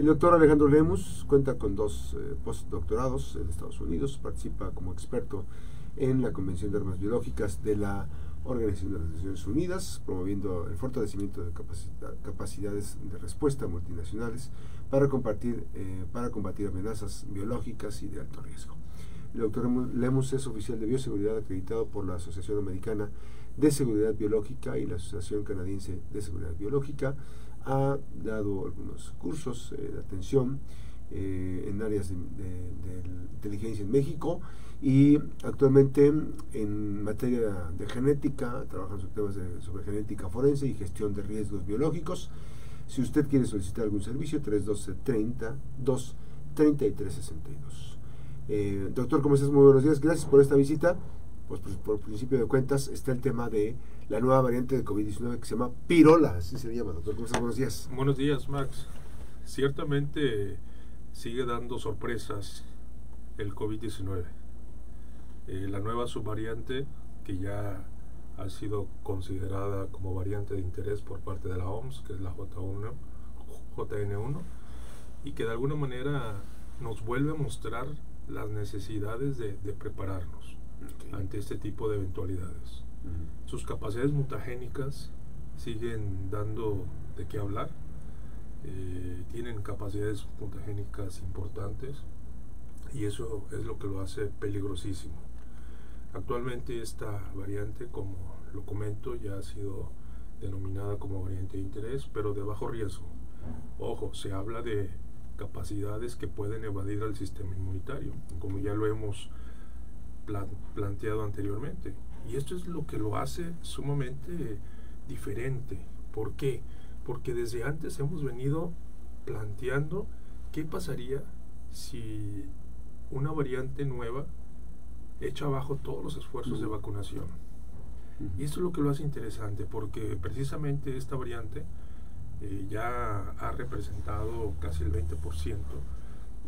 El doctor Alejandro Lemus cuenta con dos eh, postdoctorados en Estados Unidos, participa como experto en la Convención de Armas Biológicas de la Organización de las Naciones Unidas, promoviendo el fortalecimiento de capacidades de respuesta multinacionales para, eh, para combatir amenazas biológicas y de alto riesgo. El doctor Lemus es oficial de bioseguridad acreditado por la Asociación Americana de Seguridad Biológica y la Asociación Canadiense de Seguridad Biológica. Ha dado algunos cursos eh, de atención eh, en áreas de, inteligencia en México y actualmente en materia de genética, trabaja sobre temas sobre genética forense y gestión de riesgos biológicos. Si usted quiere solicitar algún servicio, 312 30 2 33 62. Eh, doctor, ¿cómo estás? Muy buenos días. Gracias por esta visita. Pues, pues por, principio de cuentas está el tema de la nueva variante de COVID-19 que se llama Pirola, así se llama, doctor. ¿Cómo? Buenos días. Buenos días, Max. Ciertamente sigue dando sorpresas el COVID-19. Eh, la nueva subvariante que ya ha sido considerada como variante de interés por parte de la OMS, que es la J1, JN1, y que de alguna manera nos vuelve a mostrar las necesidades de, prepararnos ante este tipo de eventualidades. Sus capacidades mutagénicas siguen dando de qué hablar eh, tienen capacidades mutagénicas importantes y eso es lo que lo hace peligrosísimo. Actualmente esta variante, como lo comento, ya ha sido denominada como variante de interés, pero de bajo riesgo. Ojo, se habla de capacidades que pueden evadir al sistema inmunitario, como ya lo hemos planteado anteriormente. Y esto es lo que lo hace sumamente diferente. ¿Por qué? porque desde antes hemos venido planteando qué pasaría si una variante nueva echa abajo todos los esfuerzos de vacunación. Y esto es lo que lo hace interesante, porque precisamente esta variante eh, ya ha representado casi el 20%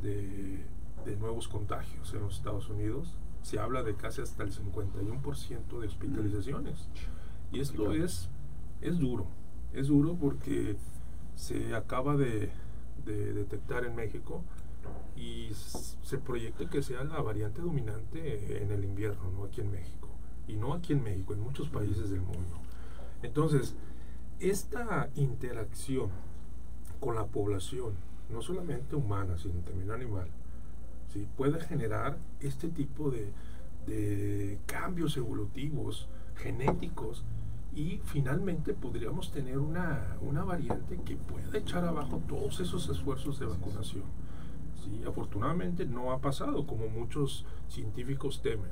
de, de, nuevos contagios en los Estados Unidos. Se habla de casi hasta el 51% de hospitalizaciones. Y esto es, es duro, es duro porque se acaba de, detectar en México y se proyecta que sea la variante dominante en el invierno, no aquí en México. Y no aquí en México, en muchos países del mundo. Entonces, esta interacción con la población, no solamente humana, sino también animal, ¿sí? puede generar este tipo de, de cambios evolutivos, genéticos, y finalmente podríamos tener una, una variante que pueda echar abajo todos esos esfuerzos de vacunación. ¿Sí? Afortunadamente no ha pasado como muchos científicos temen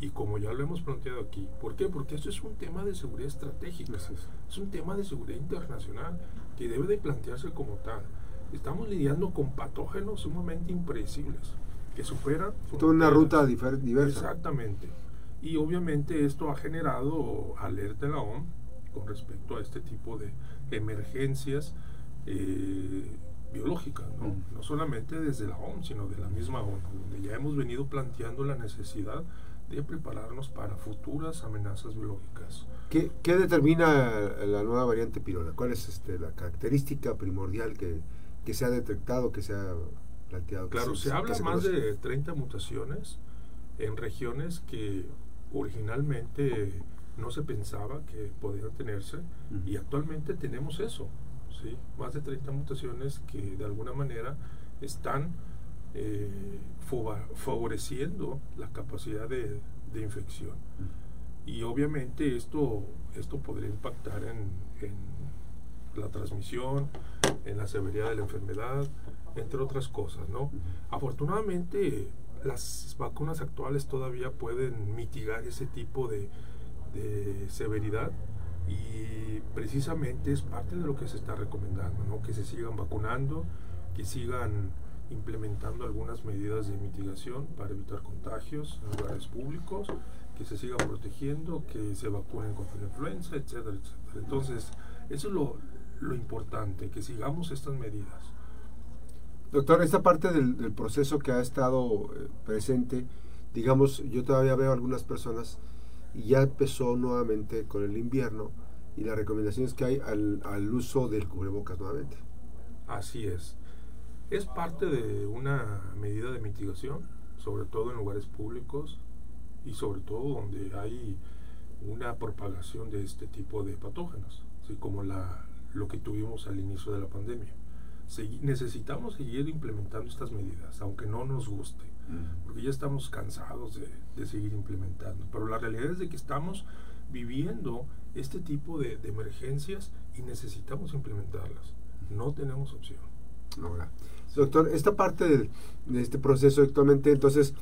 y como ya lo hemos planteado aquí. ¿Por qué? Porque esto es un tema de seguridad estratégica, es un tema de seguridad internacional que debe de plantearse como tal. Estamos lidiando con patógenos sumamente impredecibles que superan... Toda una ruta diversa. Exactamente. Y obviamente esto ha generado alerta en la OMS con respecto a este tipo de emergencias eh, biológicas, ¿no? no solamente desde la OMS, sino de la misma ONU, donde ya hemos venido planteando la necesidad de prepararnos para futuras amenazas biológicas. ¿Qué, qué determina la nueva variante pirola? ¿Cuál es este, la característica primordial que, que, se ha detectado, que se ha planteado? Claro, se, habla más de 30 mutaciones en regiones que originalmente no se pensaba que podían tenerse y actualmente tenemos eso, ¿sí? más de 30 mutaciones que de alguna manera están eh, favoreciendo la capacidad de, infección. Y obviamente esto, esto podría impactar en, la transmisión, en la severidad de la enfermedad, entre otras cosas. ¿no? Afortunadamente las vacunas actuales todavía pueden mitigar ese tipo de, severidad y precisamente es parte de lo que se está recomendando, ¿no? que se sigan vacunando, que sigan implementando algunas medidas de mitigación para evitar contagios en lugares públicos, que se sigan protegiendo, que se vacunen contra la influenza, etcétera, etcétera. Entonces, eso es lo, lo importante, que sigamos estas medidas. Doctor, esta parte del, proceso que ha estado eh, presente, digamos, yo todavía veo algunas personas y ya empezó nuevamente con el invierno y las recomendaciones que hay al, uso del cubrebocas nuevamente. Así es. Es parte de una medida de mitigación, sobre todo en lugares públicos y sobre todo donde hay una propagación de este tipo de patógenos, así como la, lo que tuvimos al inicio de la pandemia. Necesitamos seguir implementando estas medidas, aunque no nos guste, porque ya estamos cansados de, de, seguir implementando. Pero la realidad es de que estamos viviendo este tipo de, de emergencias y necesitamos implementarlas. No tenemos opción. Doctor, esta parte de, de este proceso actualmente, entonces,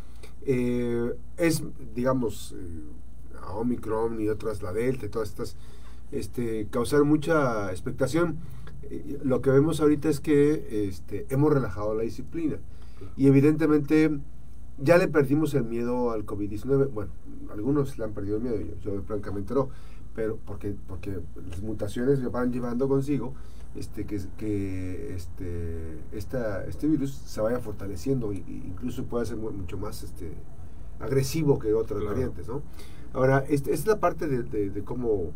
eh, es, digamos, eh, a Omicron y otras, la Delta y todas estas, este, causaron mucha expectación. Eh, lo que vemos ahorita es que este, hemos relajado la disciplina y evidentemente ya le perdimos el miedo al COVID-19. Bueno, algunos le han perdido el miedo, yo, yo francamente no, pero porque, porque las mutaciones lo van llevando consigo este, que, que este, esta, este virus se vaya fortaleciendo e incluso pueda ser mucho más este, agresivo que otras variantes. ¿no? Ahora, esta es la parte de, de, cómo,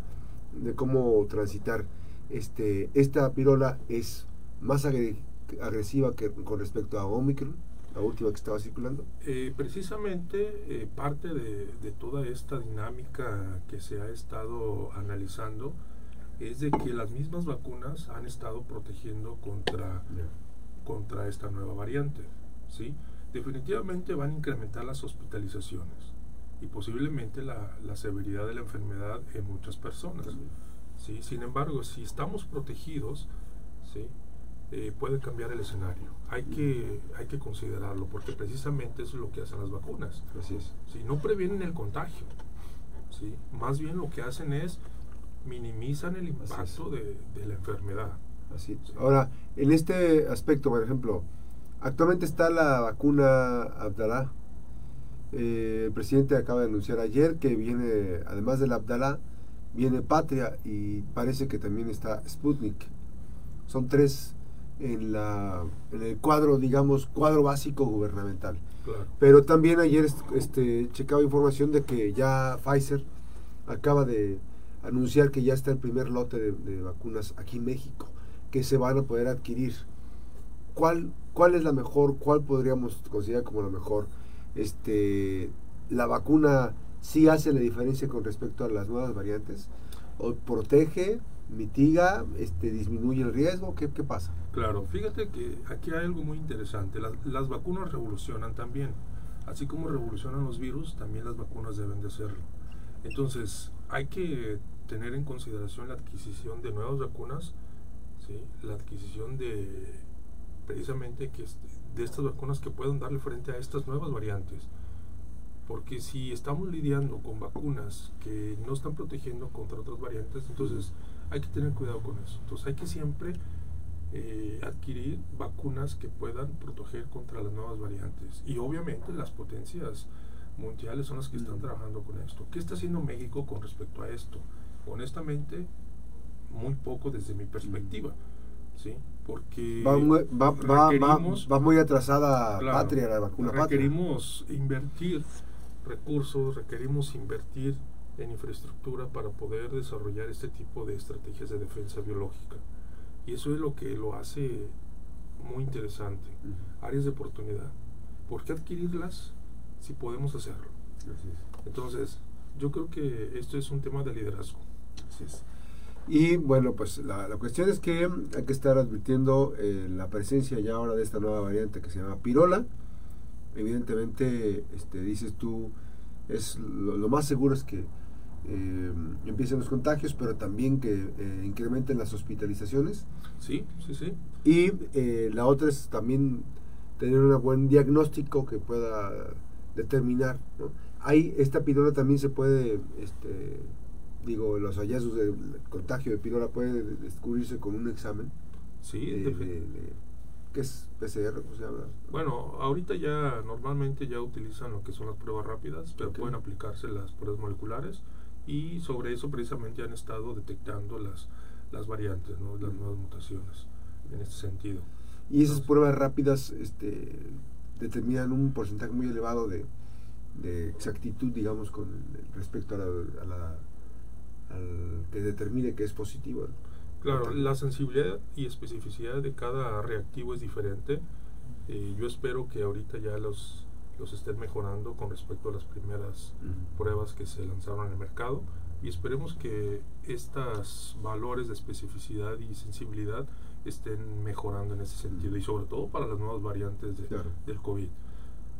de cómo transitar. Este, esta pirola es más agresiva que con respecto a Omicron, la última que estaba circulando? Eh, precisamente eh, parte de, de, toda esta dinámica que se ha estado analizando es de que las mismas vacunas han estado protegiendo contra, contra esta nueva variante. ¿sí? Definitivamente van a incrementar las hospitalizaciones y posiblemente la, la severidad de la enfermedad en muchas personas. ¿Sí? Sin embargo, si estamos protegidos, ¿sí? Eh, puede cambiar el escenario. Hay que, hay que considerarlo porque precisamente eso es lo que hacen las vacunas. Así es. ¿sí? No previenen el contagio. ¿sí? Más bien lo que hacen es minimizan el impacto de, la enfermedad. Así. Ahora, en este aspecto, por ejemplo, actualmente está la vacuna Abdalá. Eh, el presidente acaba de anunciar ayer que viene, además del Abdalá, viene Patria y parece que también está Sputnik. Son tres en, la, en el cuadro, digamos, cuadro básico gubernamental. Pero también ayer este, checaba información de que ya Pfizer acaba de anunciar que ya está el primer lote de, vacunas aquí en México, que se van a poder adquirir. ¿Cuál, ¿Cuál es la mejor? ¿Cuál podríamos considerar como la mejor? Este, ¿La vacuna sí hace la diferencia con respecto a las nuevas variantes? ¿O protege, mitiga, este, disminuye el riesgo? ¿Qué, qué pasa? Claro, fíjate que aquí hay algo muy interesante. Las, vacunas revolucionan también. Así como revolucionan los virus, también las vacunas deben de hacerlo. Entonces, hay que tener en consideración la adquisición de nuevas vacunas, ¿sí? la adquisición de precisamente que de estas vacunas que puedan darle frente a estas nuevas variantes. Porque si estamos lidiando con vacunas que no están protegiendo contra otras variantes, entonces hay que tener cuidado con eso. Entonces hay que siempre eh, adquirir vacunas que puedan proteger contra las nuevas variantes. Y obviamente las potencias mundiales son las que están trabajando con esto. ¿Qué está haciendo México con respecto a esto? honestamente, muy poco desde mi perspectiva. ¿sí? Porque va muy, va, muy atrasada patria la vacuna requerimos invertir recursos, requerimos invertir en infraestructura para poder desarrollar este tipo de estrategias de defensa biológica. Y eso es lo que lo hace muy interesante. Áreas de oportunidad. ¿Por qué adquirirlas si podemos hacerlo? Entonces, yo creo que esto es un tema de liderazgo. Y bueno, pues la, cuestión es que hay que estar advirtiendo eh, la presencia ya ahora de esta nueva variante que se llama pirola. Evidentemente, este, dices tú, es lo, más seguro es que eh, empiecen los contagios, pero también que eh, incrementen las hospitalizaciones. Sí, sí, sí. Y la otra es también tener un buen diagnóstico que pueda determinar. ¿no? Hay, esta pirola también se puede este, digo, los hallazgos del contagio de pirola pueden descubrirse con un examen. Sí, de, ¿Qué es PCR? Bueno, ahorita ya normalmente ya utilizan lo que son las pruebas rápidas, pero pueden aplicarse las pruebas moleculares y sobre eso precisamente han estado detectando las, las variantes, ¿no? las nuevas mutaciones en este sentido. Y esas pruebas rápidas este, determinan un porcentaje muy elevado de, de exactitud, digamos, con respecto a la que determine que es positivo. Claro, la sensibilidad y especificidad de cada reactivo es diferente. Eh, yo espero que ahorita ya los, los estén mejorando con respecto a las primeras pruebas que se lanzaron en el mercado y esperemos que estos valores de especificidad y sensibilidad estén mejorando en ese sentido y sobre todo para las nuevas variantes de, Claro. del COVID.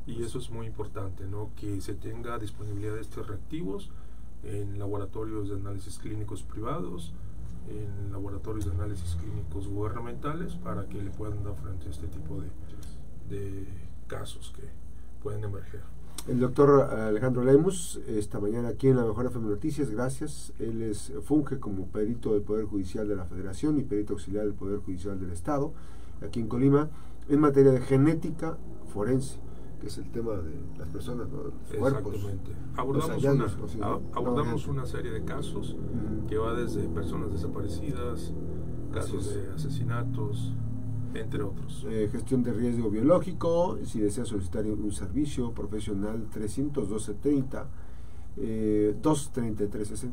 Y eso es muy importante, ¿no? que se tenga disponibilidad de estos reactivos en laboratorios de análisis clínicos privados, en laboratorios de análisis clínicos gubernamentales para que le puedan dar frente a este tipo de, de casos que pueden emerger. El doctor Alejandro Lemus, esta mañana aquí en la Mejor FM Noticias, gracias. Él es, funge como perito del Poder Judicial de la Federación y perito auxiliar del Poder Judicial del Estado, aquí en Colima, en materia de genética forense, que es el tema de las personas, ¿no? los cuerpos. Exactamente. los Abordamos, hallazgos, una, abordamos No, una serie de casos que va desde personas desaparecidas, casos de asesinatos, entre otros. Eh, gestión de riesgo biológico, si desea solicitar un servicio profesional 312-30, eh, 233-60.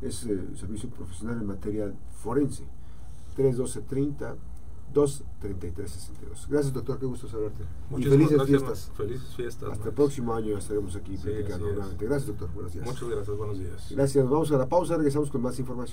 Es eh, servicio profesional en materia forense. 312-30, 233-62. Gracias, doctor, qué gusto saludarte. Y Muchísimas felices gracias, fiestas. Felices fiestas. Hasta el próximo año estaremos aquí Sí, platicando nuevamente. Gracias, doctor. Buenos días. Muchas gracias, buenos días. Gracias. Vamos a la pausa, regresamos con más información.